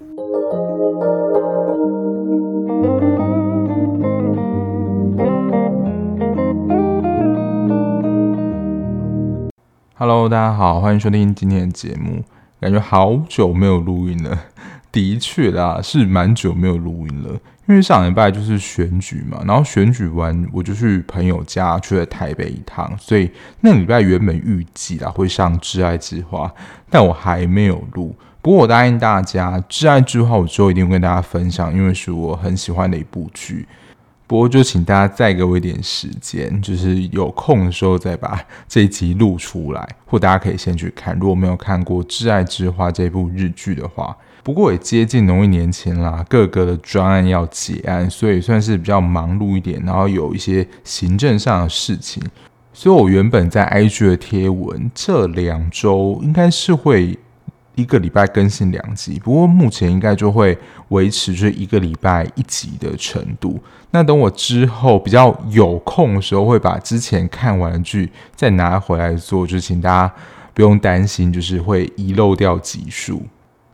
Hello，大家好，欢迎收听今天的节目。感觉好久没有录音了，的确啦，是蛮久没有录音了。因为上礼拜就是选举嘛，然后选举完我就去朋友家去了台北一趟，所以那礼拜原本预计啦会上《挚爱之花》，但我还没有录。不过我答应大家，《挚爱之花》我之后一定会跟大家分享，因为是我很喜欢的一部剧。不过就请大家再给我一点时间，就是有空的时候再把这一集录出来，或大家可以先去看。如果没有看过《挚爱之花》这部日剧的话，不过也接近农历年前啦，各个的专案要结案，所以算是比较忙碌一点，然后有一些行政上的事情。所以我原本在 IG 的贴文，这两周应该是会。一个礼拜更新两集，不过目前应该就会维持这一个礼拜一集的程度。那等我之后比较有空的时候，会把之前看完的剧再拿回来做，就请大家不用担心，就是会遗漏掉集数。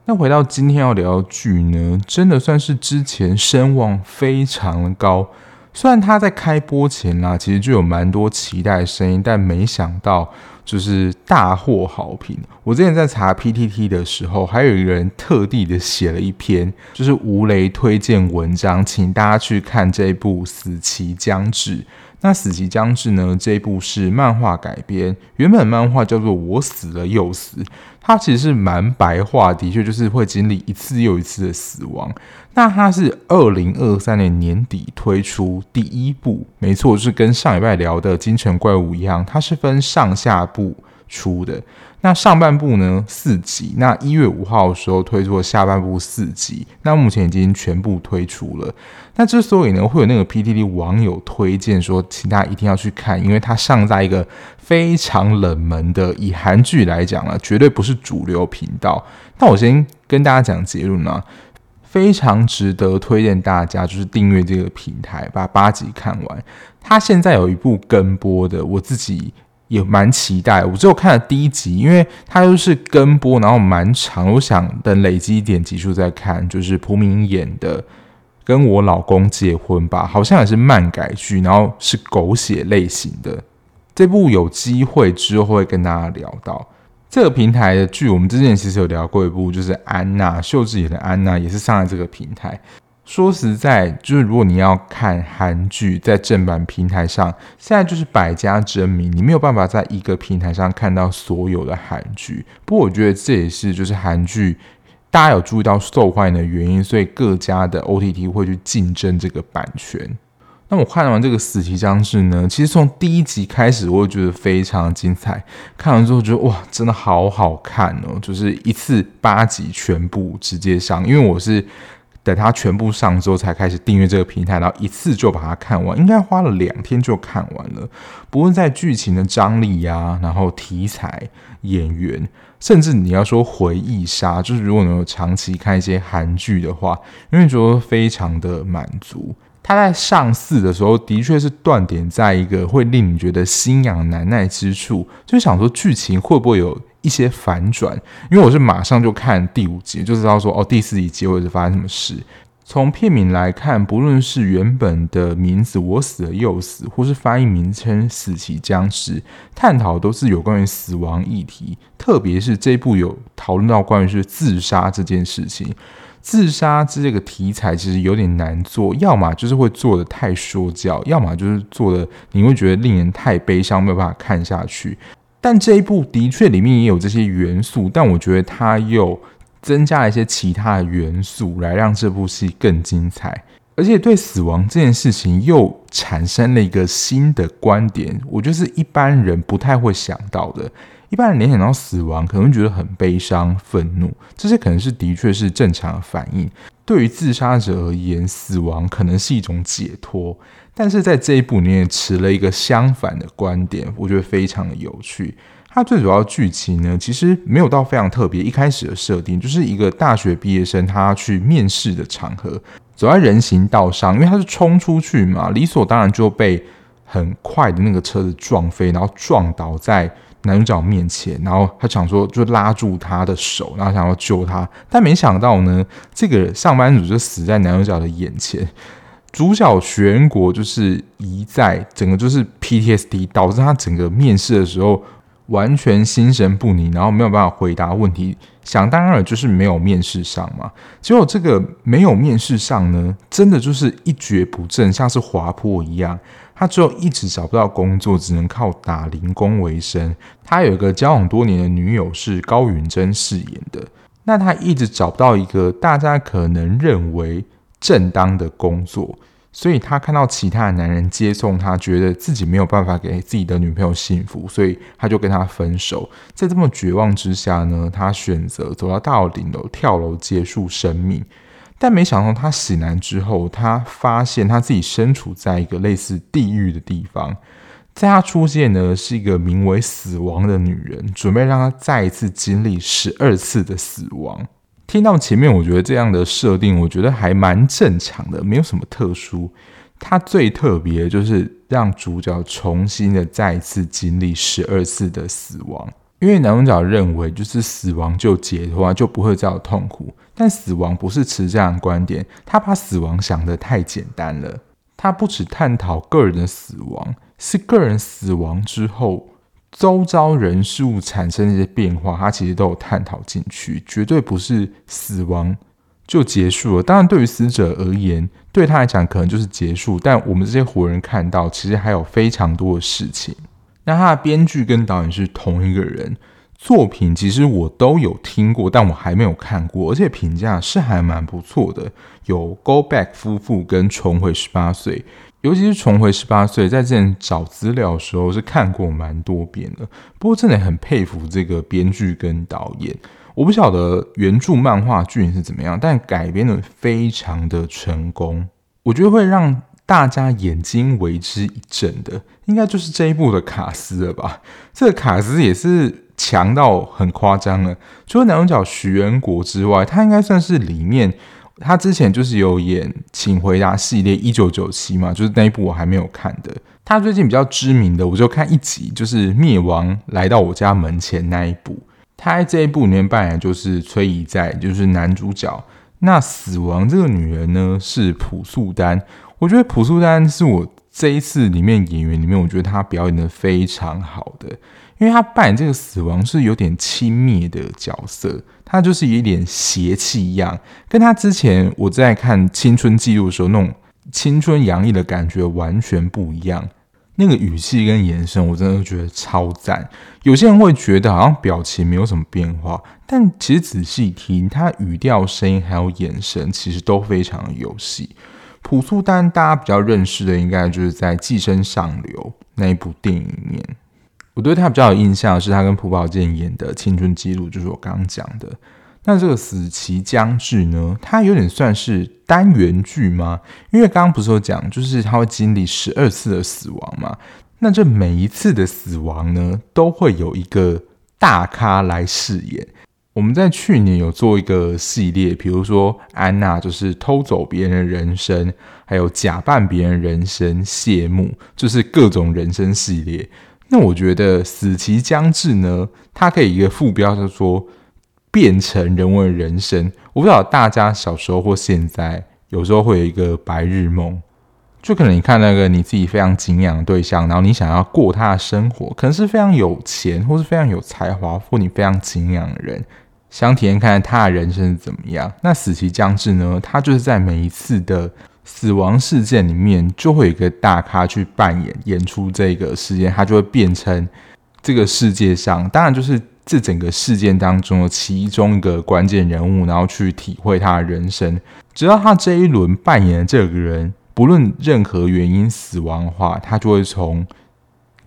那回到今天要聊的剧呢，真的算是之前声望非常的高。虽然他在开播前啦，其实就有蛮多期待声音，但没想到就是大获好评。我之前在查 PTT 的时候，还有一个人特地的写了一篇，就是吴雷推荐文章，请大家去看这部《死期将至》。那《死期将至》呢，这一部是漫画改编，原本漫画叫做《我死了又死》。它其实是蛮白话，的确就是会经历一次又一次的死亡。那它是二零二三年年底推出第一部，没错，是跟上礼拜聊的《京城怪物》一样，它是分上下部出的。那上半部呢，四集，那一月五号的时候推出了下半部四集，那目前已经全部推出了。那之所以呢会有那个 PTT 网友推荐说，请大家一定要去看，因为它上在一个非常冷门的，以韩剧来讲了，绝对不是主流频道。那我先跟大家讲结论啊，非常值得推荐大家就是订阅这个平台，把八集看完。它现在有一部跟播的，我自己。也蛮期待，我只有看了第一集，因为它又是跟播，然后蛮长，我想等累积一点集数再看。就是朴敏演的《跟我老公结婚吧》，好像也是漫改剧，然后是狗血类型的。这部有机会之后会跟大家聊到这个平台的剧。我们之前其实有聊过一部，就是安娜秀智演的安娜，也是上在这个平台。说实在，就是如果你要看韩剧，在正版平台上，现在就是百家争鸣，你没有办法在一个平台上看到所有的韩剧。不过，我觉得这也是就是韩剧大家有注意到受欢迎的原因，所以各家的 OTT 会去竞争这个版权。那我看完这个《死期将至》呢，其实从第一集开始，我就觉得非常精彩。看完之后觉得哇，真的好好看哦！就是一次八集全部直接上，因为我是。等它全部上之后，才开始订阅这个平台，然后一次就把它看完，应该花了两天就看完了。不论在剧情的张力呀、然后题材、演员，甚至你要说回忆杀，就是如果你有长期看一些韩剧的话，因为觉得非常的满足。它在上四的时候，的确是断点在一个会令你觉得心痒难耐之处，就想说剧情会不会有。一些反转，因为我是马上就看第五集，就知道说哦，第四集结尾是发生什么事。从片名来看，不论是原本的名字“我死了又死”，或是翻译名称“死期将至”，探讨都是有关于死亡议题。特别是这一部有讨论到关于是自杀这件事情，自杀这个题材其实有点难做，要么就是会做的太说教，要么就是做的你会觉得令人太悲伤，没有办法看下去。但这一部的确里面也有这些元素，但我觉得它又增加了一些其他的元素，来让这部戏更精彩。而且对死亡这件事情又产生了一个新的观点，我觉得是一般人不太会想到的。一般人联想到死亡，可能会觉得很悲伤、愤怒，这些可能是的确是正常的反应。对于自杀者而言，死亡可能是一种解脱。但是在这一部里面持了一个相反的观点，我觉得非常的有趣。它最主要剧情呢，其实没有到非常特别。一开始的设定就是一个大学毕业生，他去面试的场合，走在人行道上，因为他是冲出去嘛，理所当然就被很快的那个车子撞飞，然后撞倒在男主角面前，然后他想说就拉住他的手，然后想要救他，但没想到呢，这个上班族就死在男主角的眼前。主角玄国就是一在整个就是 PTSD，导致他整个面试的时候完全心神不宁，然后没有办法回答问题。想当然了，就是没有面试上嘛。结果这个没有面试上呢，真的就是一蹶不振，像是滑坡一样。他之后一直找不到工作，只能靠打零工为生。他有一个交往多年的女友是高允贞饰演的，那他一直找不到一个大家可能认为。正当的工作，所以他看到其他男人接送他，觉得自己没有办法给自己的女朋友幸福，所以他就跟他分手。在这么绝望之下呢，他选择走到大楼顶楼跳楼结束生命。但没想到他醒来之后，他发现他自己身处在一个类似地狱的地方。在他出现呢是一个名为死亡的女人，准备让他再一次经历十二次的死亡。听到前面，我觉得这样的设定，我觉得还蛮正常的，没有什么特殊。它最特别的就是让主角重新的再一次经历十二次的死亡，因为男主角认为就是死亡就解脱，就不会再有痛苦。但死亡不是持这样的观点，他把死亡想得太简单了。他不只探讨个人的死亡，是个人死亡之后。周遭人事物产生的一些变化，他其实都有探讨进去，绝对不是死亡就结束了。当然，对于死者而言，对他来讲可能就是结束，但我们这些活人看到，其实还有非常多的事情。那他的编剧跟导演是同一个人，作品其实我都有听过，但我还没有看过，而且评价是还蛮不错的。有 Go Back 夫妇跟重回十八岁。尤其是重回十八岁，在之前找资料的时候是看过蛮多遍的。不过真的很佩服这个编剧跟导演。我不晓得原著漫画剧情是怎么样，但改编的非常的成功。我觉得会让大家眼睛为之一振的，应该就是这一部的卡斯了吧？这个卡斯也是强到很夸张了。除了男主角徐仁国之外，他应该算是里面。他之前就是有演《请回答》系列一九九七嘛，就是那一部我还没有看的。他最近比较知名的，我就看一集，就是《灭亡来到我家门前》那一部。他在这一部里面扮演就是崔怡在，就是男主角。那死亡这个女人呢，是朴素丹。我觉得朴素丹是我这一次里面演员里面，我觉得他表演得非常好的。因为他扮演这个死亡是有点轻蔑的角色，他就是有一点邪气一样，跟他之前我在看青春记录的时候那种青春洋溢的感觉完全不一样。那个语气跟眼神，我真的觉得超赞。有些人会觉得好像表情没有什么变化，但其实仔细听，他语调、声音还有眼神，其实都非常有戏。朴素丹大家比较认识的，应该就是在《寄生上流》那一部电影里面。我对他比较有印象是他跟朴宝剑演的《青春记录》，就是我刚刚讲的。那这个死期将至呢，它有点算是单元剧吗？因为刚刚不是有讲，就是他会经历十二次的死亡嘛。那这每一次的死亡呢，都会有一个大咖来饰演。我们在去年有做一个系列，比如说安娜就是偷走别人的人生，还有假扮别人人生，谢幕就是各种人生系列。那我觉得死期将至呢，它可以一个副标就是说变成人为人生。我不知道大家小时候或现在有时候会有一个白日梦，就可能你看那个你自己非常敬仰的对象，然后你想要过他的生活，可能是非常有钱或是非常有才华或你非常敬仰的人，想体验看看他的人生是怎么样。那死期将至呢，他就是在每一次的。死亡事件里面就会有一个大咖去扮演演出这个事件，他就会变成这个世界上，当然就是这整个事件当中的其中一个关键人物，然后去体会他的人生。直到他这一轮扮演的这个人不论任何原因死亡的话，他就会从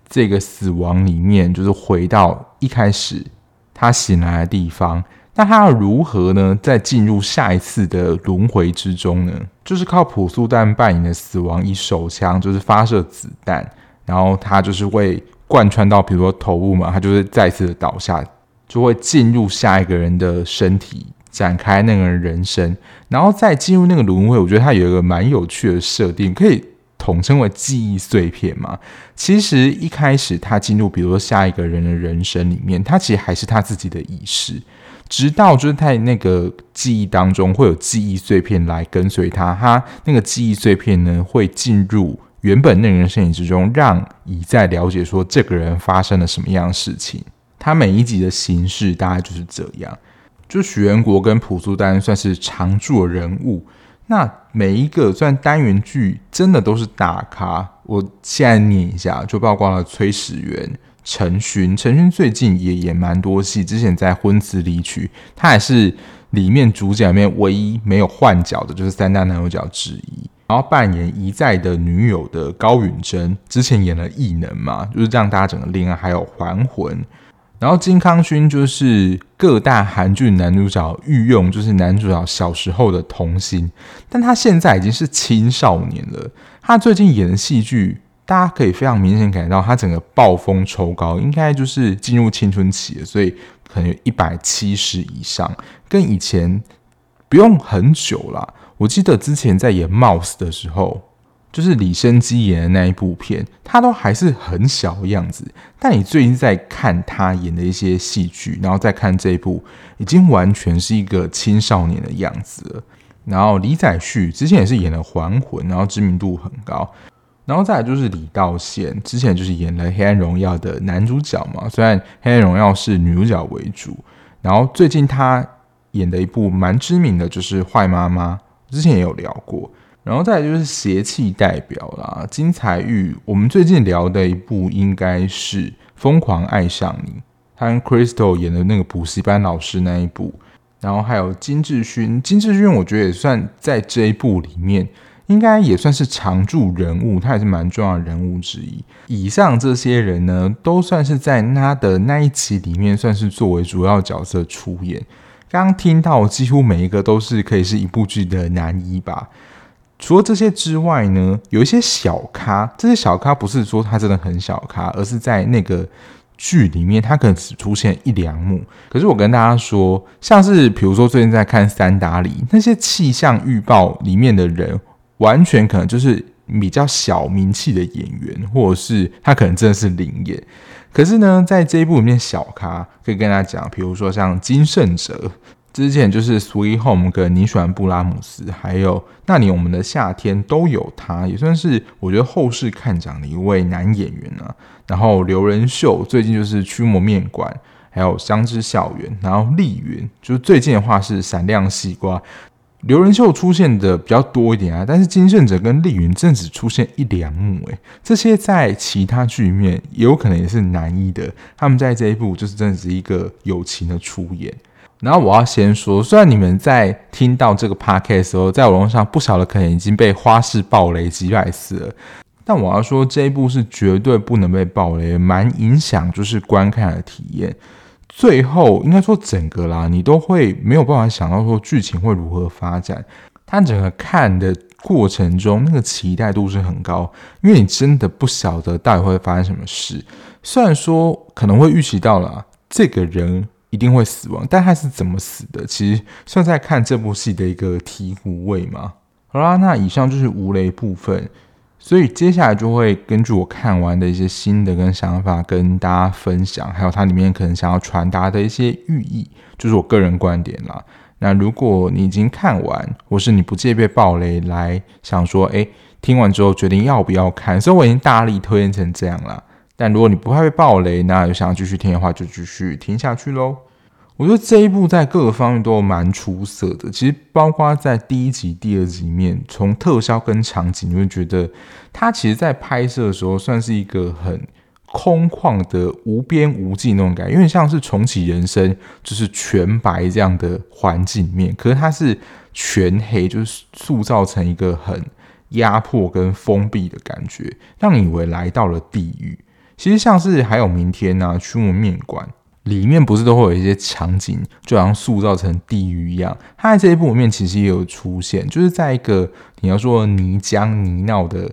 这个死亡里面，就是回到一开始他醒来的地方。那他要如何呢？再进入下一次的轮回之中呢？就是靠朴素旦扮演的死亡以手枪就是发射子弹，然后他就是会贯穿到比如说头部嘛，他就是再次的倒下，就会进入下一个人的身体，展开那个人生，然后再进入那个轮回。我觉得他有一个蛮有趣的设定，可以统称为记忆碎片嘛。其实一开始他进入比如说下一个人的人生里面，他其实还是他自己的意识。直到就是在那个记忆当中会有记忆碎片来跟随他，他那个记忆碎片呢会进入原本那个人身体之中，让乙在了解说这个人发生了什么样的事情。他每一集的形式大概就是这样，就许元国跟朴素丹算是常驻人物，那每一个算单元剧真的都是大咖。我现在念一下，就曝光了崔始源。陈勋，陈勋最近也演蛮多戏，之前在《婚词离曲》，他还是里面主角里面唯一没有换角的，就是三大男主角之一。然后扮演一再的女友的高允贞，之前演了《异能》嘛，就是让大家整个恋爱，还有《还魂》。然后金康勋就是各大韩剧男主角御用，就是男主角小时候的童星，但他现在已经是青少年了。他最近演的戏剧。大家可以非常明显感觉到，他整个暴风抽高，应该就是进入青春期了，所以可能有一百七十以上，跟以前不用很久啦。我记得之前在演《Mouse》的时候，就是李昇基演的那一部片，他都还是很小的样子。但你最近在看他演的一些戏剧，然后再看这一部，已经完全是一个青少年的样子了。然后李宰旭之前也是演了《还魂》，然后知名度很高。然后再来就是李道宪，之前就是演了《黑暗荣耀》的男主角嘛，虽然《黑暗荣耀》是女主角为主。然后最近他演的一部蛮知名的就是《坏妈妈》，之前也有聊过。然后再来就是邪气代表啦，金彩玉。我们最近聊的一部应该是《疯狂爱上你》，他跟 Crystal 演的那个补习班老师那一部。然后还有金智勋，金智勋我觉得也算在这一部里面。应该也算是常驻人物，他也是蛮重要的人物之一。以上这些人呢，都算是在他的那一集里面，算是作为主要角色出演。刚刚听到几乎每一个都是可以是一部剧的男一吧。除了这些之外呢，有一些小咖，这些小咖不是说他真的很小咖，而是在那个剧里面，他可能只出现一两幕。可是我跟大家说，像是比如说最近在看《三打里》那些气象预报里面的人。完全可能就是比较小名气的演员，或者是他可能真的是临演。可是呢，在这一部里面，小咖可以跟大家讲，比如说像金圣哲，之前就是《Sweet Home》跟你喜欢布拉姆斯，还有那年我们的夏天都有他，也算是我觉得后世看涨的一位男演员啊。然后刘仁秀最近就是《驱魔面馆》，还有《香知校园》，然后丽云就是最近的话是《闪亮西瓜》。刘仁秀出现的比较多一点啊，但是金圣哲跟丽云正只出现一两幕，诶，这些在其他剧里面有可能也是男一的，他们在这一部就是真的是一个友情的出演。然后我要先说，虽然你们在听到这个 podcast 的时候，在网络上不晓得可能已经被花式爆雷击败死了，但我要说这一部是绝对不能被爆雷，蛮影响就是观看的体验。最后应该说整个啦，你都会没有办法想到说剧情会如何发展。它整个看的过程中，那个期待度是很高，因为你真的不晓得到底会发生什么事。虽然说可能会预期到了这个人一定会死亡，但他是怎么死的，其实算在看这部戏的一个醍醐味嘛。好啦，那以上就是无雷部分。所以接下来就会根据我看完的一些心得跟想法跟大家分享，还有它里面可能想要传达的一些寓意，就是我个人观点啦。那如果你已经看完，或是你不介意被爆雷，来想说，哎、听完之后决定要不要看，所以我已经大力推荐成这样了。但如果你不怕被爆雷，那有想要继续听的话，就继续听下去喽。我觉得这一部在各个方面都蛮出色的。其实包括在第一集、第二集里面，从特效跟场景，你会觉得它其实，在拍摄的时候算是一个很空旷的、无边无际那种感觉，因为像是重启人生，就是全白这样的环境面，可是它是全黑，就是塑造成一个很压迫跟封闭的感觉，让你以为来到了地狱。其实像是还有明天啊，驱魔面馆里面不是都会有一些场景，就好像塑造成地狱一样。它在这一部里面其实也有出现，就是在一个你要说泥浆泥淖的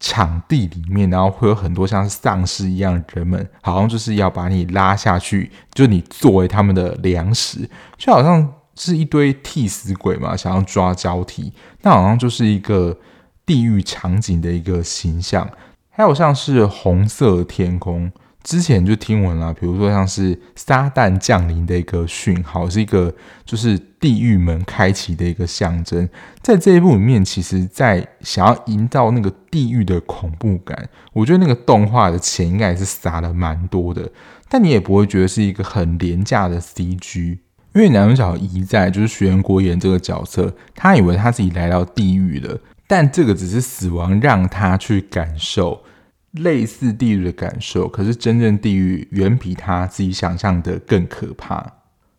场地里面，然后会有很多像丧尸一样的人们，好像就是要把你拉下去，就你作为他们的粮食，就好像是一堆替死鬼嘛，想要抓交替，那好像就是一个地狱场景的一个形象。还有像是红色天空。之前就听闻了，比如说像是撒旦降临的一个讯号，是一个就是地狱门开启的一个象征。在这一部里面，其实，在想要营造那个地狱的恐怖感，我觉得那个动画的钱应该也是撒了蛮多的。但你也不会觉得是一个很廉价的 CG，因为男主角一在就是学员国演这个角色，他以为他自己来到地狱了，但这个只是死亡让他去感受。类似地狱的感受，可是真正地狱远比他自己想象的更可怕。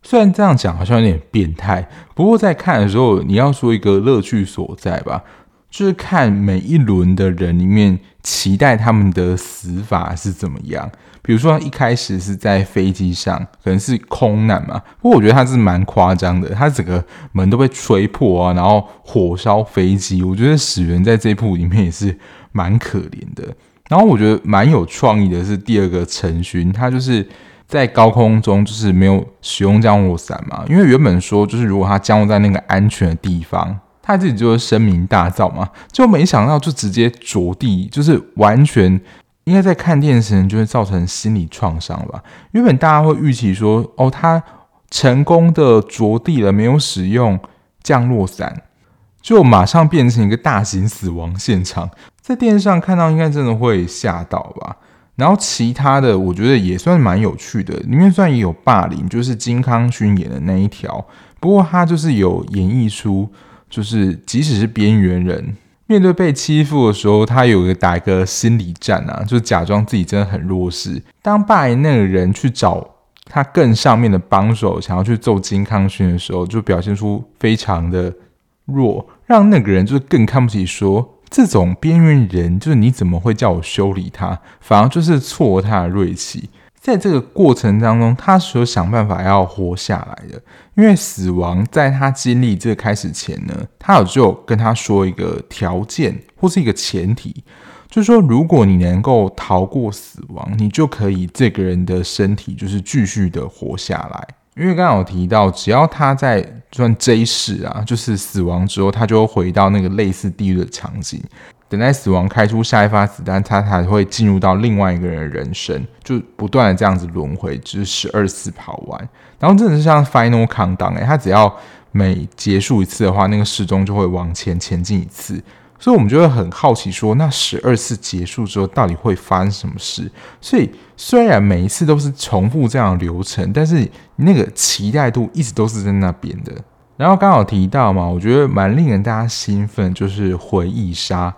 虽然这样讲好像有点变态，不过在看的时候，你要说一个乐趣所在吧，就是看每一轮的人里面，期待他们的死法是怎么样。比如说一开始是在飞机上，可能是空难嘛，不过我觉得他是蛮夸张的，他整个门都被吹破啊，然后火烧飞机。我觉得始源在这部里面也是蛮可怜的。然后我觉得蛮有创意的是第二个陈勋，他就是在高空中就是没有使用降落伞嘛，因为原本说就是如果他降落在那个安全的地方，他自己就会声名大噪嘛，就没想到就直接着地，就是完全应该在看电视人就会造成心理创伤吧。原本大家会预期说哦，他成功的着地了，没有使用降落伞。就马上变成一个大型死亡现场，在电视上看到应该真的会吓到吧。然后其他的我觉得也算蛮有趣的，里面虽然也有霸凌，就是金康勋演的那一条，不过他就是有演绎出，就是即使是边缘人面对被欺负的时候，他有个打一个心理战啊，就假装自己真的很弱势。当霸凌那个人去找他更上面的帮手，想要去揍金康勋的时候，就表现出非常的弱。让那个人就是更看不起，说这种边缘人，就是你怎么会叫我修理他？反而就是挫他的锐气。在这个过程当中，他所想办法要活下来的，因为死亡在他经历这个开始前呢，他有就跟他说一个条件或是一个前提，就是说如果你能够逃过死亡，你就可以这个人的身体就是继续的活下来。因为刚刚有提到，只要他在算这一世啊，就是死亡之后，他就会回到那个类似地狱的场景，等待死亡开出下一发子弹，他才会进入到另外一个人的人生，就不断的这样子轮回，就是十二次跑完。然后真的是像 Final Countdown 哎，他只要每结束一次的话，那个时钟就会往前前进一次。所以，我们就会很好奇，说那十二次结束之后，到底会发生什么事？所以，虽然每一次都是重复这样的流程，但是那个期待度一直都是在那边的。然后刚好提到嘛，我觉得蛮令人大家兴奋，就是回忆杀。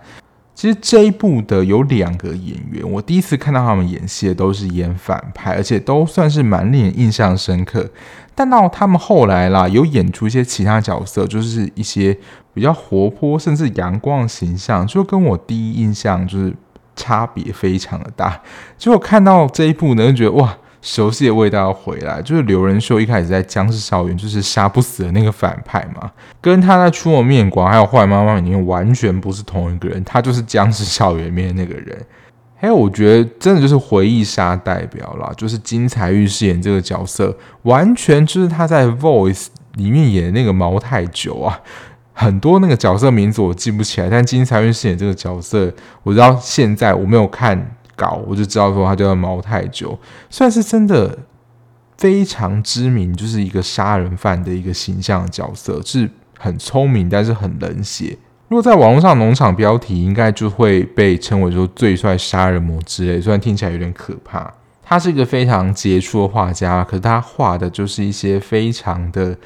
其实这一部的有两个演员，我第一次看到他们演戏的都是演反派，而且都算是蛮令人印象深刻。但到他们后来啦，有演出一些其他角色，就是一些比较活泼甚至阳光的形象，就跟我第一印象就是差别非常的大。结果看到这一部呢，就觉得哇，熟悉的味道要回来。就是刘仁秀一开始在《僵尸校园》就是杀不死的那个反派嘛，跟他在《驱魔面馆》还有《坏妈妈》里面完全不是同一个人，他就是《僵尸校园》里面的那个人。还有，我觉得真的就是回忆杀代表啦，就是金彩玉饰演这个角色，完全就是他在《Voice》里面演的那个毛太久啊。很多那个角色名字我记不起来，但金彩玉饰演这个角色，我知道现在我没有看稿，我就知道说他叫毛太久，算是真的非常知名，就是一个杀人犯的一个形象角色，是很聪明，但是很冷血。如果在网络上农场标题，应该就会被称为说最帅杀人魔之类，虽然听起来有点可怕。他是一个非常杰出的画家，可是他画的就是一些非常的，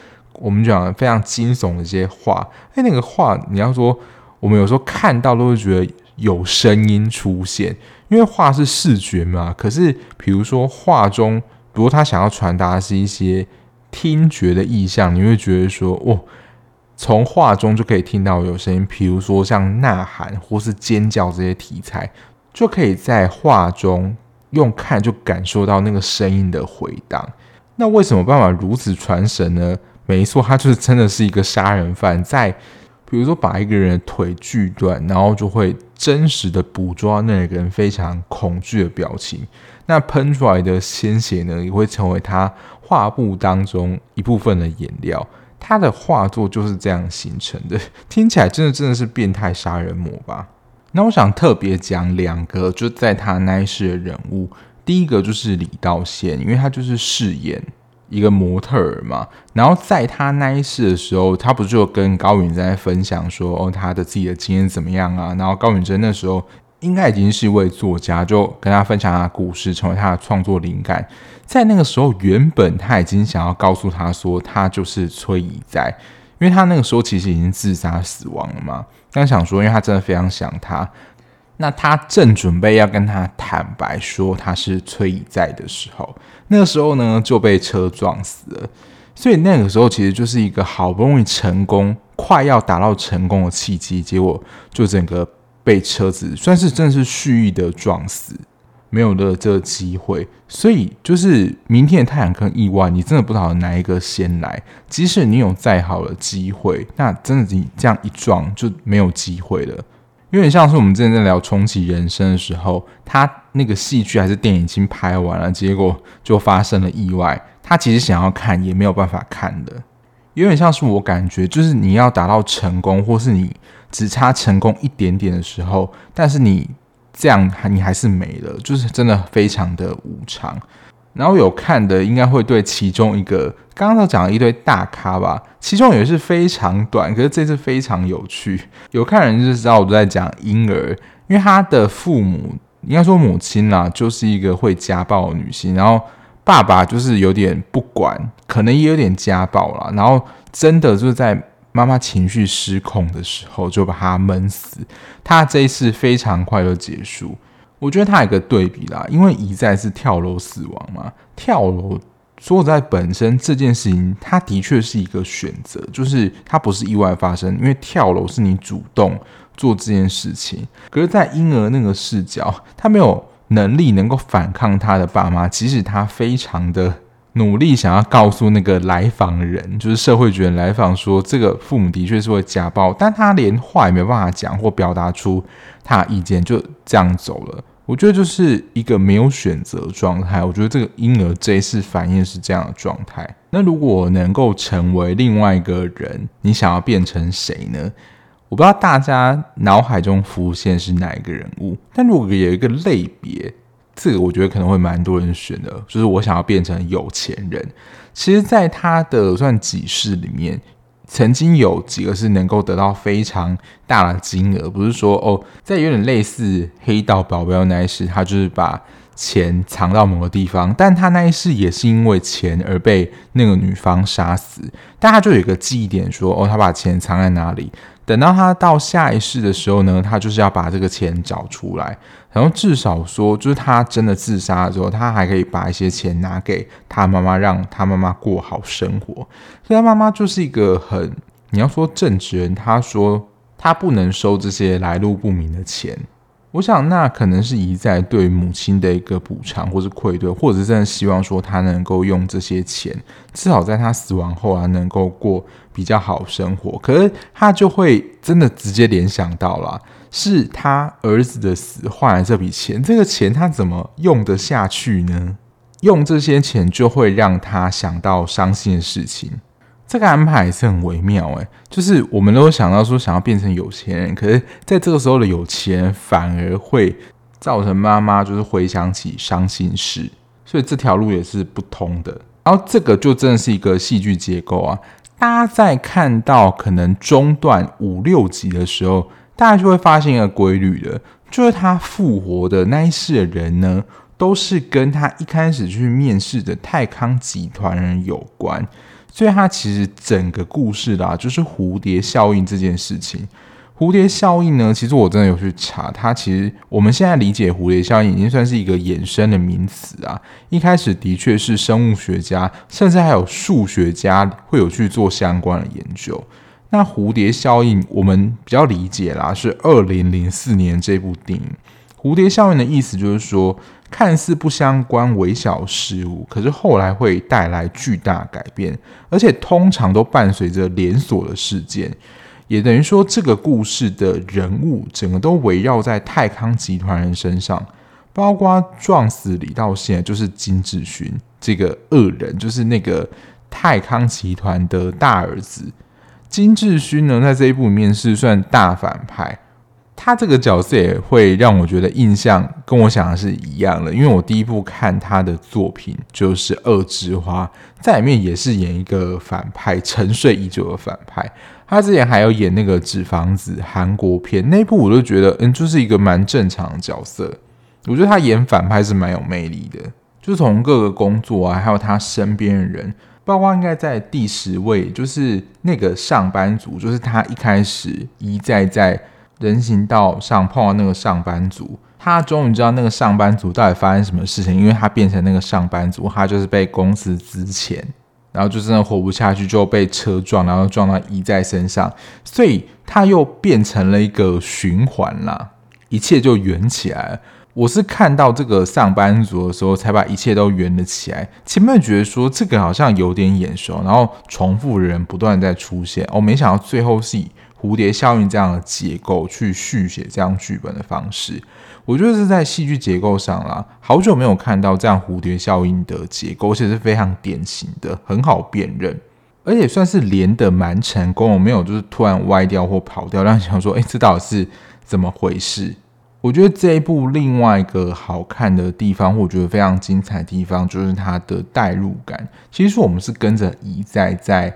我们讲非常惊悚的一些画。哎，那个画你要说，我们有时候看到都会觉得有声音出现，因为画是视觉嘛。可是比如说画中，如果他想要传达的是一些听觉的意象，你会觉得说，哦。从画中就可以听到有声音，比如说像呐喊或是尖叫这些题材，就可以在画中用看就感受到那个声音的回荡。那为什么办法如此传神呢？没错，他就是真的是一个杀人犯，在比如说把一个人的腿锯断，然后就会真实的捕捉到那个人非常恐惧的表情。那喷出来的鲜血呢，也会成为他画布当中一部分的颜料。他的画作就是这样形成的。听起来真的真的是变态杀人魔吧？那我想特别讲两个，就在他那一世的人物。第一个就是李道宪，因为他就是饰演一个模特儿嘛。然后在他那一世的时候，他不是就跟高允贞在分享说，哦，他的自己的经验怎么样啊？然后高允贞那时候应该已经是一位作家，就跟他分享他的故事，成为他的创作灵感。在那个时候，原本他已经想要告诉他说，他就是崔以在，因为他那个时候其实已经自杀死亡了嘛。刚想说，因为他真的非常想他，那他正准备要跟他坦白说他是崔以在的时候，那个时候呢就被车撞死了。所以那个时候其实就是一个好不容易成功、快要达到成功的契机，结果就整个被车子算是真是蓄意的撞死。没有了这个机会，所以就是明天的太阳坑意外，你真的不知道哪一个先来。即使你有再好的机会，那真的你这样一撞就没有机会了。有点像是我们之前在聊重启人生的时候，他那个戏剧还是电影已经拍完了，结果就发生了意外。他其实想要看也没有办法看的。有点像是我感觉，就是你要达到成功，或是你只差成功一点点的时候，但是你。这样还你还是没了，就是真的非常的无常。然后有看的应该会对其中一个刚刚都讲了一堆大咖吧，其中有一是非常短，可是这次非常有趣。有看人就知道我都在讲婴儿，因为他的父母应该说母亲啦，就是一个会家暴的女性，然后爸爸就是有点不管，可能也有点家暴啦，然后真的就是在。妈妈情绪失控的时候，就把她闷死。她这一次非常快就结束。我觉得他有一个对比啦，因为一再是跳楼死亡嘛。跳楼说在本身这件事情，它的确是一个选择，就是它不是意外发生，因为跳楼是你主动做这件事情。可是，在婴儿那个视角，他没有能力能够反抗他的爸妈，即使他非常的。努力想要告诉那个来访人，就是社会局来访，说这个父母的确是会家暴，但他连话也没办法讲或表达出他的意见，就这样走了。我觉得就是一个没有选择状态。我觉得这个婴儿这一次反应是这样的状态。那如果能够成为另外一个人，你想要变成谁呢？我不知道大家脑海中浮现是哪一个人物，但如果有一个类别。这个我觉得可能会蛮多人选的，就是我想要变成有钱人。其实，在他的算几世里面，曾经有几个是能够得到非常大的金额，不是说哦，在有点类似黑道保镖那一世，他就是把钱藏到某个地方，但他那一世也是因为钱而被那个女方杀死，但他就有一个记忆点说哦，他把钱藏在哪里。等到他到下一世的时候呢，他就是要把这个钱找出来，然后至少说，就是他真的自杀的时候，他还可以把一些钱拿给他妈妈，让他妈妈过好生活。所以他妈妈就是一个很，你要说正直人，他说他不能收这些来路不明的钱。我想，那可能是一再对母亲的一个补偿，或是愧对，或者是真的希望说他能够用这些钱，至少在他死亡后啊，能够过比较好生活。可是他就会真的直接联想到了，是他儿子的死换来这笔钱，这个钱他怎么用得下去呢？用这些钱就会让他想到伤心的事情。这个安排也是很微妙诶，就是我们都想到说想要变成有钱人，可是在这个时候的有钱人反而会造成妈妈就是回想起伤心事，所以这条路也是不通的。然后这个就真的是一个戏剧结构啊！大家在看到可能中段五六集的时候，大家就会发现一个规律的，就是他复活的那一世的人呢，都是跟他一开始去面试的泰康集团人有关。所以它其实整个故事啦，就是蝴蝶效应这件事情。蝴蝶效应呢，其实我真的有去查，它其实我们现在理解蝴蝶效应已经算是一个衍生的名词啊。一开始的确是生物学家，甚至还有数学家会有去做相关的研究。那蝴蝶效应我们比较理解啦，是二零零四年这部电影《蝴蝶效应的意思就是说，看似不相关微小事物，可是后来会带来巨大改变，而且通常都伴随着连锁的事件。也等于说，这个故事的人物整个都围绕在泰康集团人身上，包括撞死李到晛就是金志勋这个恶人，就是那个泰康集团的大儿子金志勋呢，在这一部里面是算大反派。他这个角色也会让我觉得印象跟我想的是一样的，因为我第一部看他的作品就是《恶之花》，在里面也是演一个反派，沉睡已久的反派。他之前还有演那个《纸房子》韩国片，那部我就觉得，嗯，就是一个蛮正常的角色。我觉得他演反派是蛮有魅力的，就从各个工作啊，还有他身边的人，包括应该在第十位，就是那个上班族，就是他一开始一再在。人行道上碰到那个上班族，他终于知道那个上班族到底发生什么事情，因为他变成那个上班族，他就是被公司资遣，然后就真的活不下去，就被车撞，然后撞到一在身上，所以他又变成了一个循环啦，一切就圆起来了。我是看到这个上班族的时候，才把一切都圆了起来。前面觉得说这个好像有点眼熟，然后重复人不断在出现，哦，没想到最后是以。蝴蝶效应这样的结构去续写这样剧本的方式，我觉得是在戏剧结构上啦，好久没有看到这样蝴蝶效应的结构，而且是非常典型的，很好辨认，而且算是连得蛮成功，我没有就是突然歪掉或跑掉，让你想说，哎，这到底是怎么回事？我觉得这一部另外一个好看的地方，或我觉得非常精彩的地方，就是它的代入感。其实我们是跟着一再在。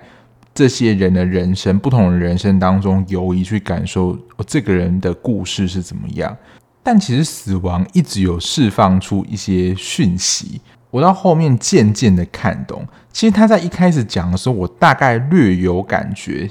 这些人的人生，不同的人生当中游移去感受这个人的故事是怎么样。但其实死亡一直有释放出一些讯息，我到后面渐渐的看懂。其实他在一开始讲的时候，我大概略有感觉，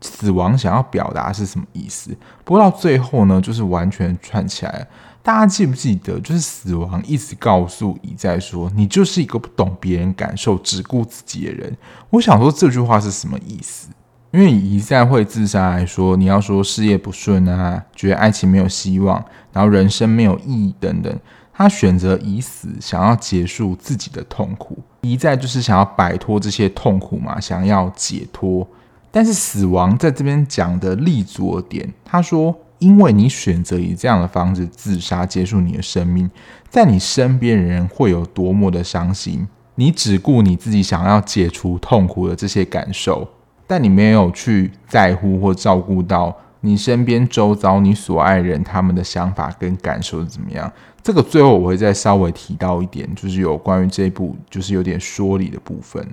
死亡想要表达是什么意思。不过到最后呢，就是完全串起来了。大家记不记得，就是死亡一直告诉一再说，你就是一个不懂别人感受、只顾自己的人。我想说这句话是什么意思？因为以一再会自杀来说，你要说事业不顺啊，觉得爱情没有希望，然后人生没有意义等等，他选择以死想要结束自己的痛苦，一再就是想要摆脱这些痛苦嘛，想要解脱。但是死亡在这边讲的立足点，他说。因为你选择以这样的方式自杀结束你的生命，在你身边的人会有多么的伤心？你只顾你自己想要解除痛苦的这些感受，但你没有去在乎或照顾到你身边周遭你所爱人他们的想法跟感受是怎么样？这个最后我会再稍微提到一点，就是有关于这一部就是有点说理的部分，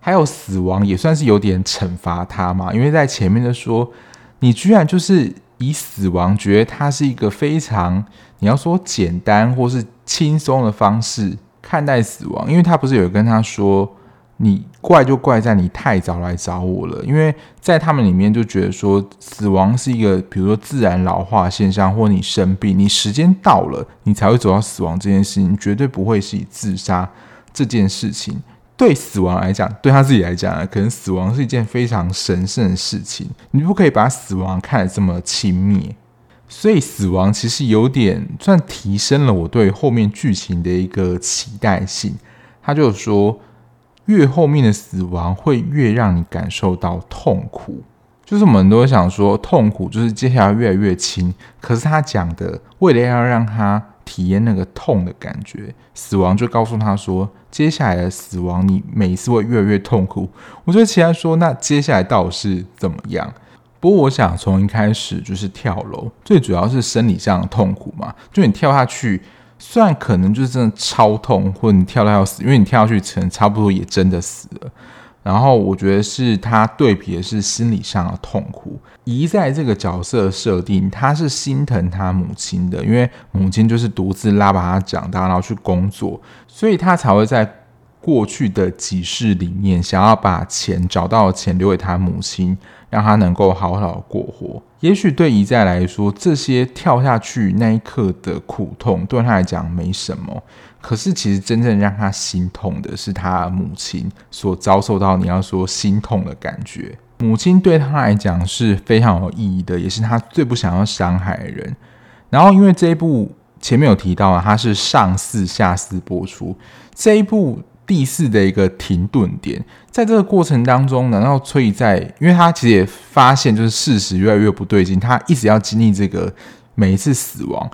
还有死亡也算是有点惩罚他嘛，因为在前面的说你居然就是。以死亡觉得它是一个非常你要说简单或是轻松的方式看待死亡，因为他不是有跟他说，你怪就怪在你太早来找我了，因为在他们里面就觉得说死亡是一个比如说自然老化现象，或你生病，你时间到了你才会走到死亡这件事情，绝对不会是以自杀这件事情。对死亡来讲，对他自己来讲，可能死亡是一件非常神圣的事情，你不可以把死亡看得这么轻蔑。所以死亡其实有点算提升了我对后面剧情的一个期待性。他就说，越后面的死亡会越让你感受到痛苦，就是我们都想说痛苦就是接下来越来越轻，可是他讲的为了要让他。体验那个痛的感觉，死亡就告诉他说，接下来的死亡你每一次会越来越痛苦。我就期待说，那接下来到底是怎么样？不过我想从一开始就是跳楼，最主要是生理上的痛苦嘛。就你跳下去，虽然可能就是真的超痛，或者你跳到要死，因为你跳下去可能差不多也真的死了。然后我觉得是他对比的是心理上的痛苦。一在这个角色设定，他是心疼他母亲的，因为母亲就是独自拉拔他长大，然后去工作，所以他才会在过去的几世里面想要把钱找到钱留给他母亲，让他能够好好过活。也许对一在来说，这些跳下去那一刻的苦痛对他来讲没什么。可是，其实真正让他心痛的是他母亲所遭受到你要说心痛的感觉。母亲对他来讲是非常有意义的，也是他最不想要伤害的人。然后，因为这一部前面有提到啊，它是上四下四播出这一部第四的一个停顿点，在这个过程当中，难道崔在，因为他其实也发现就是事实越来越不对劲，他一直要经历这个每一次死亡。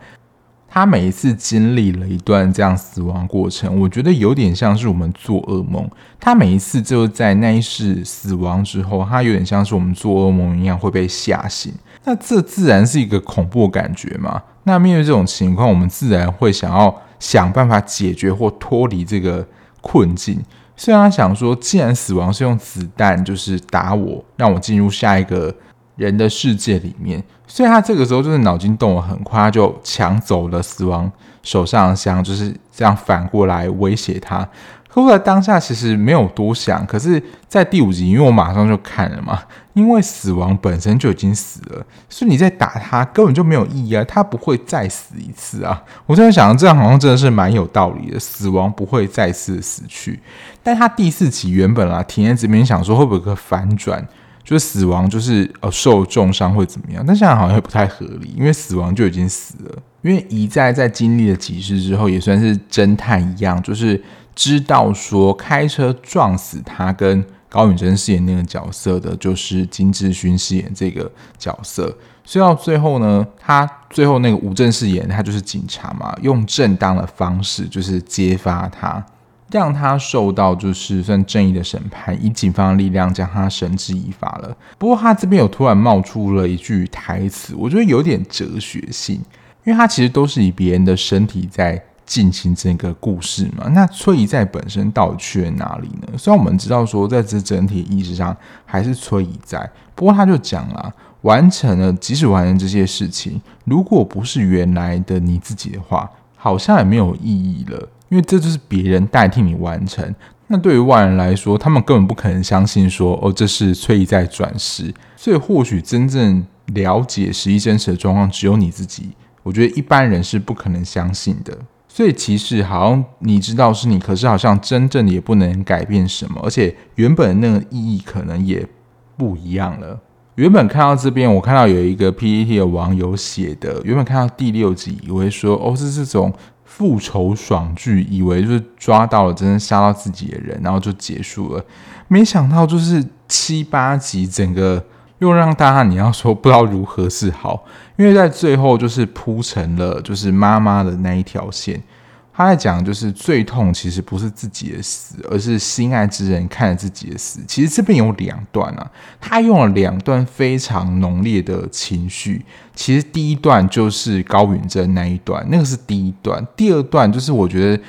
他每一次经历了一段这样死亡过程，我觉得有点像是我们做噩梦。他每一次就在那一世死亡之后，他有点像是我们做噩梦一样会被吓醒。那这自然是一个恐怖感觉嘛。那面对这种情况，我们自然会想要想办法解决或脱离这个困境。虽然他想说，既然死亡是用子弹就是打我，让我进入下一个。人的世界里面，所以他这个时候就是脑筋动得很快，他就抢走了死亡手上的香，就是这样反过来威胁他。可我在当下其实没有多想，可是，在第五集，因为我马上就看了嘛，因为死亡本身就已经死了，所以你在打他根本就没有意义啊，他不会再死一次啊。我在想，这样好像真的是蛮有道理的，死亡不会再次死去。但他第四集原本啊，停在这边想说会不会有个反转？就是死亡，就是呃受重伤会怎么样？但现在好像也不太合理，因为死亡就已经死了。因为一再在经历了几世之后，也算是侦探一样，就是知道说开车撞死他跟高允贞饰演那个角色的，就是金智勋饰演这个角色。所以到最后呢，他最后那个吴正饰演他就是警察嘛，用正当的方式就是揭发他。让他受到就是算正义的审判，以警方的力量将他绳之以法了。不过他这边有突然冒出了一句台词，我觉得有点哲学性，因为他其实都是以别人的身体在进行这个故事嘛。那崔怡在本身到底去了哪里呢？虽然我们知道说在这整体意识上还是崔怡在，不过他就讲了，完成了，即使完成这些事情，如果不是原来的你自己的话，好像也没有意义了。因为这就是别人代替你完成，那对于外人来说，他们根本不可能相信说，哦，这是崔怡在转世。所以或许真正了解十一真实的状况只有你自己。我觉得一般人是不可能相信的。所以其实好像你知道是你，可是好像真正的也不能改变什么，而且原本那个意义可能也不一样了。原本看到这边，我看到有一个 PPT 的网友写的，原本看到第六集，以为说，哦，是这种。复仇爽剧，以为就是抓到了真正杀到自己的人，然后就结束了。没想到就是七八集，整个又让大家你要说不知道如何是好，因为在最后就是铺成了就是妈妈的那一条线。他在讲，就是最痛其实不是自己的死，而是心爱之人看着自己的死。其实这边有两段啊，他用了两段非常浓烈的情绪。其实第一段就是高允贞那一段，那个是第一段。第二段就是我觉得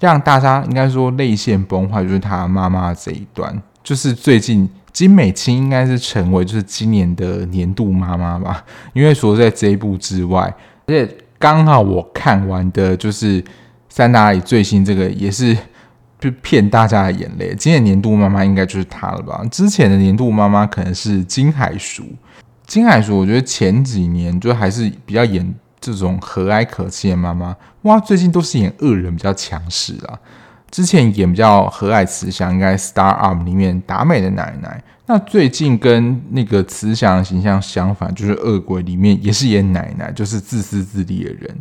让大家应该说泪腺崩坏，就是他妈妈这一段。就是最近金美清应该是成为就是今年的年度妈妈吧，因为除了在这一部之外，而且刚好我看完的就是。三大里最新这个也是就骗大家的眼泪。今年年度妈妈应该就是她了吧？之前的年度妈妈可能是金海淑。金海淑，我觉得前几年就还是比较演这种和蔼可亲的妈妈。哇，最近都是演恶人比较强势啊。之前演比较和蔼慈祥，应该《Star Up》里面达美的奶奶。那最近跟那个慈祥的形象相反，就是《恶鬼》里面也是演奶奶，就是自私自利的人。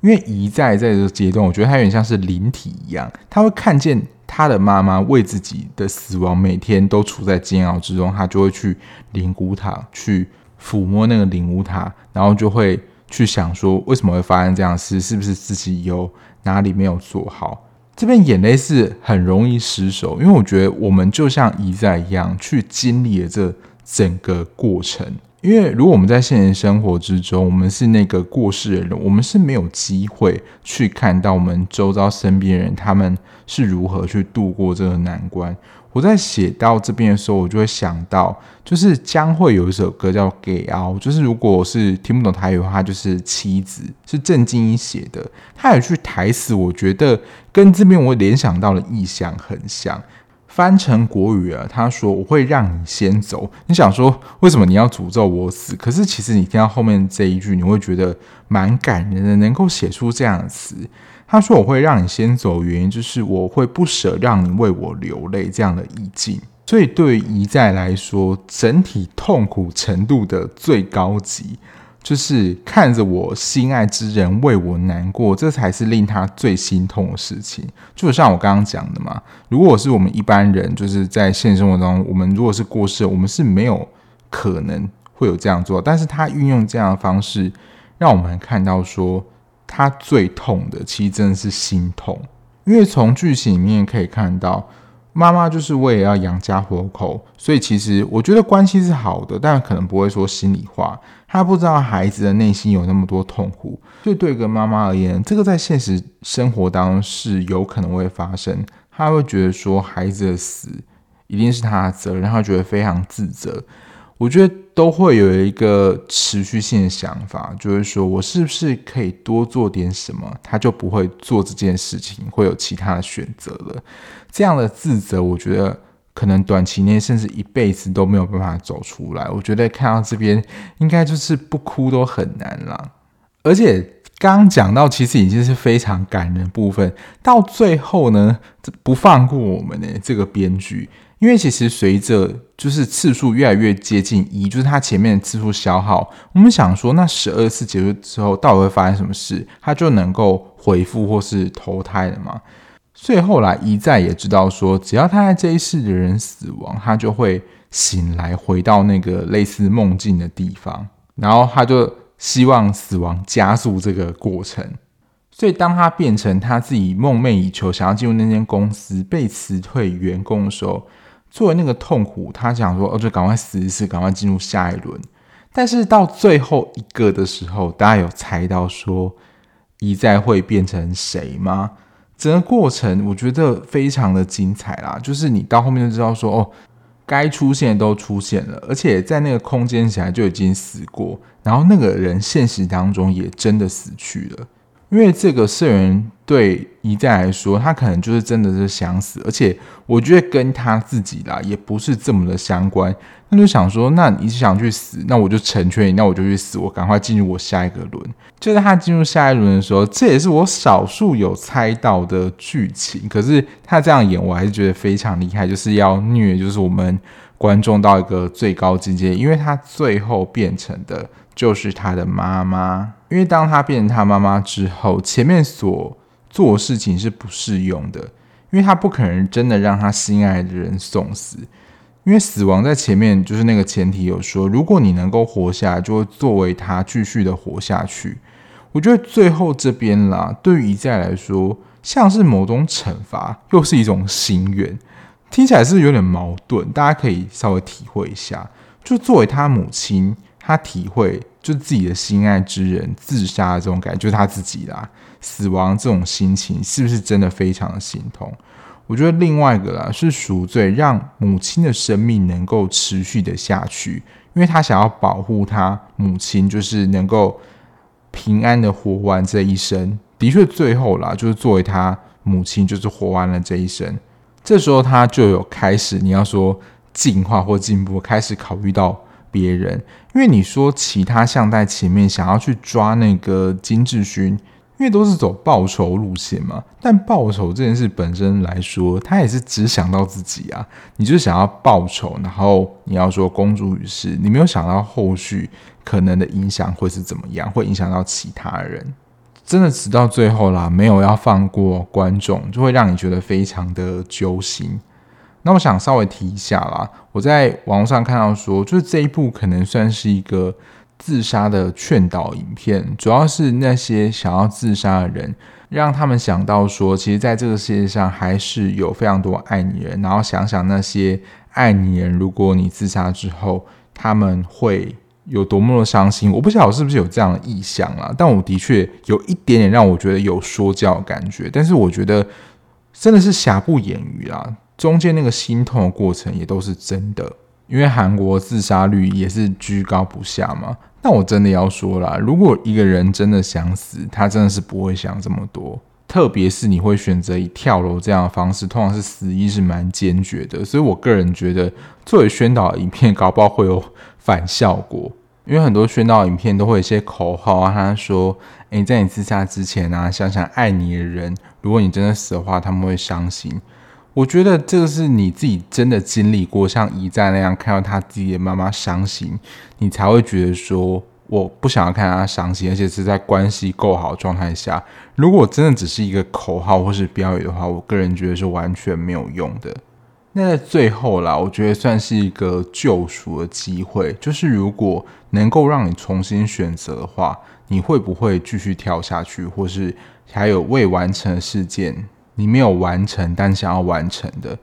因为一在在这个阶段，我觉得他有点像是灵体一样，他会看见他的妈妈为自己的死亡每天都处在煎熬之中，他就会去灵骨塔去抚摸那个灵骨塔，然后就会去想说，为什么会发生这样事？是不是自己有哪里没有做好？这边眼泪是很容易失手，因为我觉得我们就像一在一样去经历了这整个过程。因为如果我们在现实生活之中，我们是那个过世的人，我们是没有机会去看到我们周遭身边人他们是如何去度过这个难关。我在写到这边的时候，我就会想到，就是将会有一首歌叫《给凹》，就是如果是听不懂台语的话，就是妻子是郑敬一写的，他有句台词，我觉得跟这边我联想到的意象很像。翻成国语啊，他说：“我会让你先走。”你想说为什么你要诅咒我死？可是其实你听到后面这一句，你会觉得蛮感人的，能够写出这样的词。他说：“我会让你先走，原因就是我会不舍让你为我流泪。”这样的意境。所以对于一再来说，整体痛苦程度的最高级，就是看着我心爱之人为我难过，这才是令他最心痛的事情。就像我刚刚讲的嘛，如果是我们一般人，就是在现实生活中，我们如果是过世，我们是没有可能会有这样做。但是他运用这样的方式，让我们看到说，他最痛的其实真的是心痛，因为从剧情里面可以看到。妈妈就是为了要养家活口，所以其实我觉得关系是好的，但可能不会说心里话。他不知道孩子的内心有那么多痛苦，所以对一个妈妈而言，这个在现实生活当中是有可能会发生。他会觉得说孩子的死一定是他的责任，他觉得非常自责。我觉得都会有一个持续性的想法，就是说我是不是可以多做点什么，他就不会做这件事情，会有其他的选择了。这样的自责，我觉得可能短期内甚至一辈子都没有办法走出来。我觉得看到这边，应该就是不哭都很难了。而且刚讲到，其实已经是非常感人的部分，到最后呢，不放过我们呢，这个编剧。因为其实随着就是次数越来越接近一，就是他前面的次数消耗，我们想说那十二次结束之后到底会发生什么事，他就能够回复或是投胎了嘛？所以后来一再也知道说，只要他在这一世的人死亡，他就会醒来回到那个类似梦境的地方，然后他就希望死亡加速这个过程。所以当他变成他自己梦寐以求想要进入那间公司被辞退员工的时候。作为那个痛苦，他想说：“哦，就赶快死一次，赶快进入下一轮。”但是到最后一个的时候，大家有猜到说一再会变成谁吗？整个过程我觉得非常的精彩啦，就是你到后面就知道说：“哦，该出现都出现了，而且在那个空间起来就已经死过，然后那个人现实当中也真的死去了。”因为这个社员对一代来说，他可能就是真的是想死，而且我觉得跟他自己啦也不是这么的相关。他就想说，那你是想去死，那我就成全你，那我就去死，我赶快进入我下一个轮。就在他进入下一轮的时候，这也是我少数有猜到的剧情。可是他这样演，我还是觉得非常厉害，就是要虐，就是我们观众到一个最高境界，因为他最后变成的。就是他的妈妈，因为当他变成他妈妈之后，前面所做的事情是不适用的，因为他不可能真的让他心爱的人送死，因为死亡在前面就是那个前提有说，如果你能够活下来，就会作为他继续的活下去。我觉得最后这边啦，对于一再来说，像是某种惩罚，又是一种心愿，听起来是有点矛盾，大家可以稍微体会一下。就作为他母亲。他体会就自己的心爱之人自杀的这种感觉，就是他自己啦，死亡这种心情是不是真的非常的心痛？我觉得另外一个啦是赎罪，让母亲的生命能够持续的下去，因为他想要保护他母亲，就是能够平安的活完这一生。的确，最后啦，就是作为他母亲，就是活完了这一生。这时候他就有开始，你要说进化或进步，开始考虑到。别人，因为你说其他像在前面想要去抓那个金志勋，因为都是走报仇路线嘛。但报仇这件事本身来说，他也是只想到自己啊。你就想要报仇，然后你要说公诸于世，你没有想到后续可能的影响会是怎么样，会影响到其他人。真的直到最后啦，没有要放过观众，就会让你觉得非常的揪心。那我想稍微提一下啦，我在网络上看到说，就是这一部可能算是一个自杀的劝导影片，主要是那些想要自杀的人，让他们想到说，其实在这个世界上还是有非常多爱你人，然后想想那些爱你人，如果你自杀之后，他们会有多么的伤心。我不晓得我是不是有这样的意向啦，但我的确有一点点让我觉得有说教的感觉，但是我觉得真的是瑕不掩瑜啦。中间那个心痛的过程也都是真的，因为韩国自杀率也是居高不下嘛。那我真的要说啦，如果一个人真的想死，他真的是不会想这么多。特别是你会选择以跳楼这样的方式，通常是死意是蛮坚决的。所以我个人觉得，作为宣导影片，搞不好会有反效果。因为很多宣导影片都会有一些口号啊，他说：“诶，在你自杀之前啊，想想爱你的人，如果你真的死的话，他们会伤心。”我觉得这个是你自己真的经历过，像一战那样看到他自己的妈妈伤心，你才会觉得说我不想要看他伤心，而且是在关系够好的状态下。如果真的只是一个口号或是标语的话，我个人觉得是完全没有用的。那在最后啦，我觉得算是一个救赎的机会，就是如果能够让你重新选择的话，你会不会继续跳下去，或是还有未完成的事件，你没有完成但想要完成的？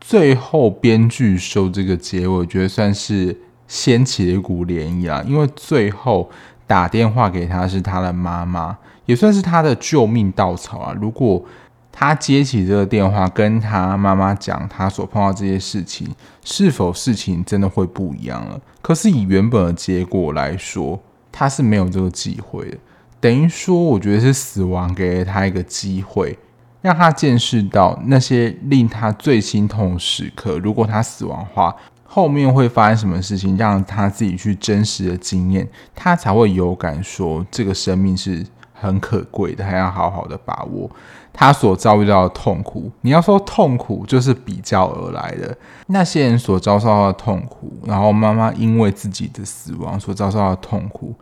最后编剧收这个结尾，我觉得算是。掀起了一股涟漪啊！因为最后打电话给他是他的妈妈，也算是他的救命稻草啊。如果他接起这个电话，跟他妈妈讲他所碰到这些事情，是否事情真的会不一样了？可是以原本的结果来说，他是没有这个机会的。等于说，我觉得是死亡给了他一个机会，让他见识到那些令他最心痛时刻。如果他死亡的话，后面会发生什么事情，让他自己去真实的经验，他才会有感说这个生命是很可贵的，还要好好的把握他所遭遇到的痛苦。你要说痛苦，就是比较而来的那些人所遭受到的痛苦，然后妈妈因为自己的死亡所遭受到的痛苦，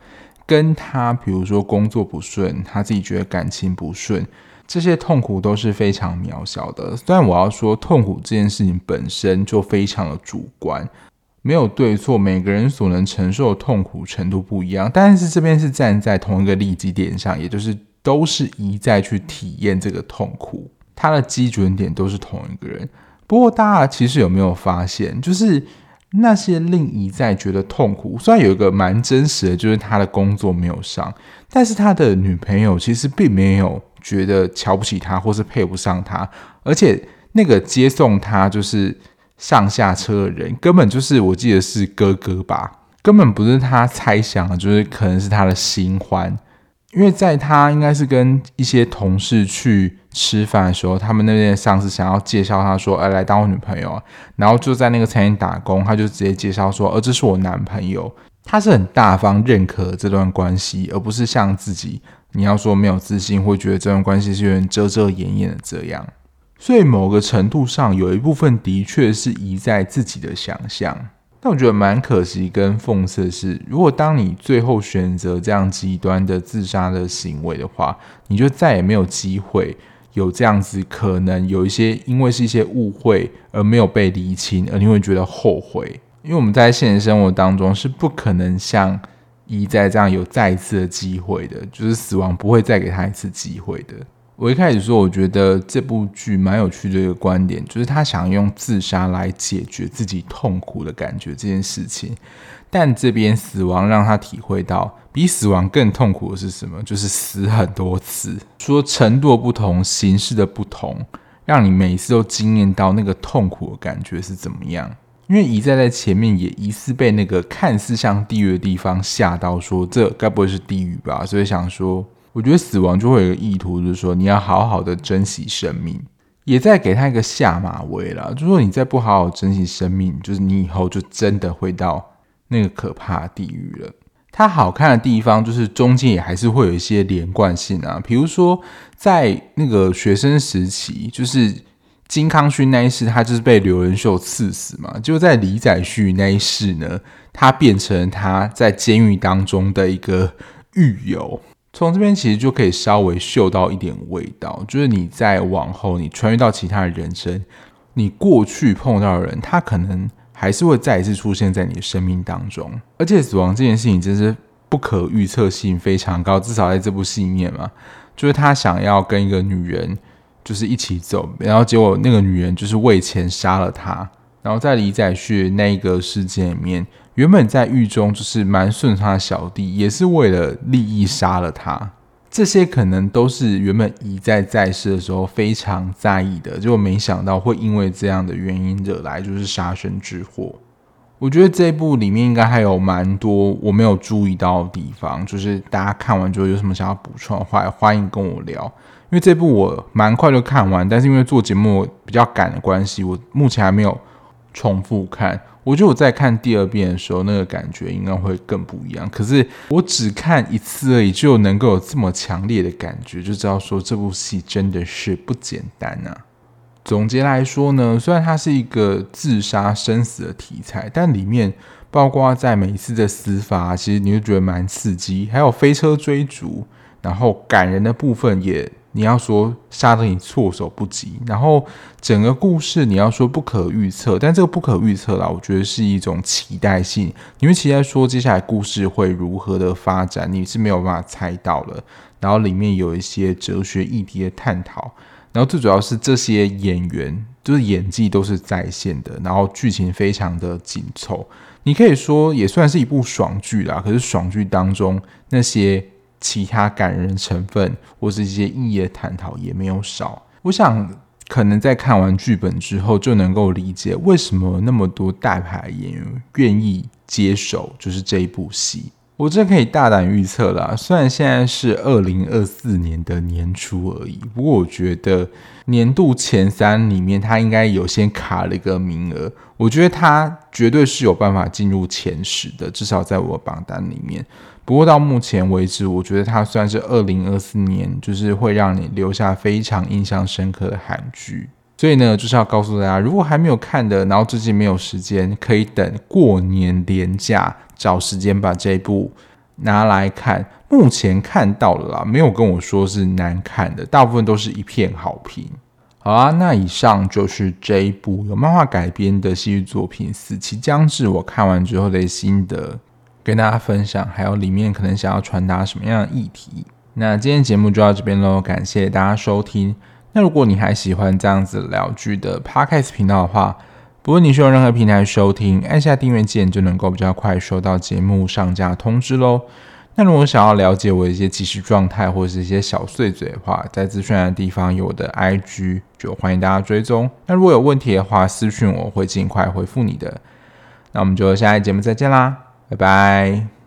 跟他比如说工作不顺，他自己觉得感情不顺。这些痛苦都是非常渺小的。虽然我要说，痛苦这件事情本身就非常的主观，没有对错，每个人所能承受的痛苦程度不一样。但是这边是站在同一个立基点上，也就是都是一再去体验这个痛苦，它的基准点都是同一个人。不过大家其实有没有发现，就是那些令一再觉得痛苦，虽然有一个蛮真实的，就是他的工作没有上，但是他的女朋友其实并没有。觉得瞧不起他，或是配不上他，而且那个接送他就是上下车的人，根本就是我记得是哥哥吧，根本不是他猜想的，就是可能是他的新欢，因为在他应该是跟一些同事去吃饭的时候，他们那边上司想要介绍他说，哎，来当我女朋友，然后就在那个餐厅打工，他就直接介绍说，呃，这是我男朋友，他是很大方认可这段关系，而不是像自己。你要说没有自信，会觉得这段关系是有点遮遮掩掩的这样，所以某个程度上有一部分的确是依在自己的想象。但我觉得蛮可惜跟讽刺的是，如果当你最后选择这样极端的自杀的行为的话，你就再也没有机会有这样子可能有一些因为是一些误会而没有被厘清，而你会觉得后悔。因为我们在现实生活当中是不可能像。一再这样有再一次的机会的，就是死亡不会再给他一次机会的。我一开始说，我觉得这部剧蛮有趣的一个观点，就是他想用自杀来解决自己痛苦的感觉这件事情。但这边死亡让他体会到，比死亡更痛苦的是什么？就是死很多次，说程度不同，形式的不同，让你每次都惊艳到那个痛苦的感觉是怎么样。因为一再在前面也疑似被那个看似像地狱的地方吓到，说这该不会是地狱吧？所以想说，我觉得死亡就会有一个意图，就是说你要好好的珍惜生命，也在给他一个下马威了。就是说你再不好好珍惜生命，就是你以后就真的会到那个可怕地狱了。它好看的地方就是中间也还是会有一些连贯性啊，比如说在那个学生时期，就是。金康勋那一世，他就是被刘仁秀刺死嘛。就在李宰旭那一世呢，他变成他在监狱当中的一个狱友。从这边其实就可以稍微嗅到一点味道，就是你在往后你穿越到其他的人生，你过去碰到的人，他可能还是会再一次出现在你的生命当中。而且死亡这件事情真是不可预测性非常高，至少在这部戏里面嘛，就是他想要跟一个女人。就是一起走，然后结果那个女人就是为钱杀了他。然后在李宰旭那个事件里面，原本在狱中就是蛮顺他的小弟，也是为了利益杀了他。这些可能都是原本一在在世的时候非常在意的，结果没想到会因为这样的原因惹来就是杀身之祸。我觉得这部里面应该还有蛮多我没有注意到的地方，就是大家看完之后有什么想要补充的话，欢迎跟我聊。因为这部我蛮快就看完，但是因为做节目比较赶的关系，我目前还没有重复看。我觉得我在看第二遍的时候，那个感觉应该会更不一样。可是我只看一次而已，就能够有这么强烈的感觉，就知道说这部戏真的是不简单啊。总结来说呢，虽然它是一个自杀生死的题材，但里面包括在每一次的死法，其实你就觉得蛮刺激，还有飞车追逐，然后感人的部分也。你要说杀得你措手不及，然后整个故事你要说不可预测，但这个不可预测啦，我觉得是一种期待性，你会期待说接下来故事会如何的发展，你是没有办法猜到的。然后里面有一些哲学议题的探讨，然后最主要是这些演员就是演技都是在线的，然后剧情非常的紧凑，你可以说也算是一部爽剧啦。可是爽剧当中那些。其他感人成分或是一些意义的探讨也没有少。我想，可能在看完剧本之后，就能够理解为什么那么多大牌演员愿意接手，就是这一部戏。我这可以大胆预测啦，虽然现在是二零二四年的年初而已，不过我觉得年度前三里面，他应该有先卡了一个名额。我觉得他绝对是有办法进入前十的，至少在我榜单里面。不过到目前为止，我觉得它算是二零二四年，就是会让你留下非常印象深刻的韩剧。所以呢，就是要告诉大家，如果还没有看的，然后最近没有时间，可以等过年连假找时间把这一部拿来看。目前看到了啦，没有跟我说是难看的，大部分都是一片好评。好啊，那以上就是这一部由漫画改编的戏剧作品《死期将至》，我看完之后的心得。跟大家分享，还有里面可能想要传达什么样的议题。那今天节目就到这边喽，感谢大家收听。那如果你还喜欢这样子聊剧的 Podcast 频道的话，不论你是用任何平台收听，按下订阅键就能够比较快收到节目上架通知喽。那如果想要了解我一些即时状态或者是一些小碎嘴的话，在资讯的地方有我的 IG，就欢迎大家追踪。那如果有问题的话，私讯我会尽快回复你的。那我们就下一节目再见啦。拜拜。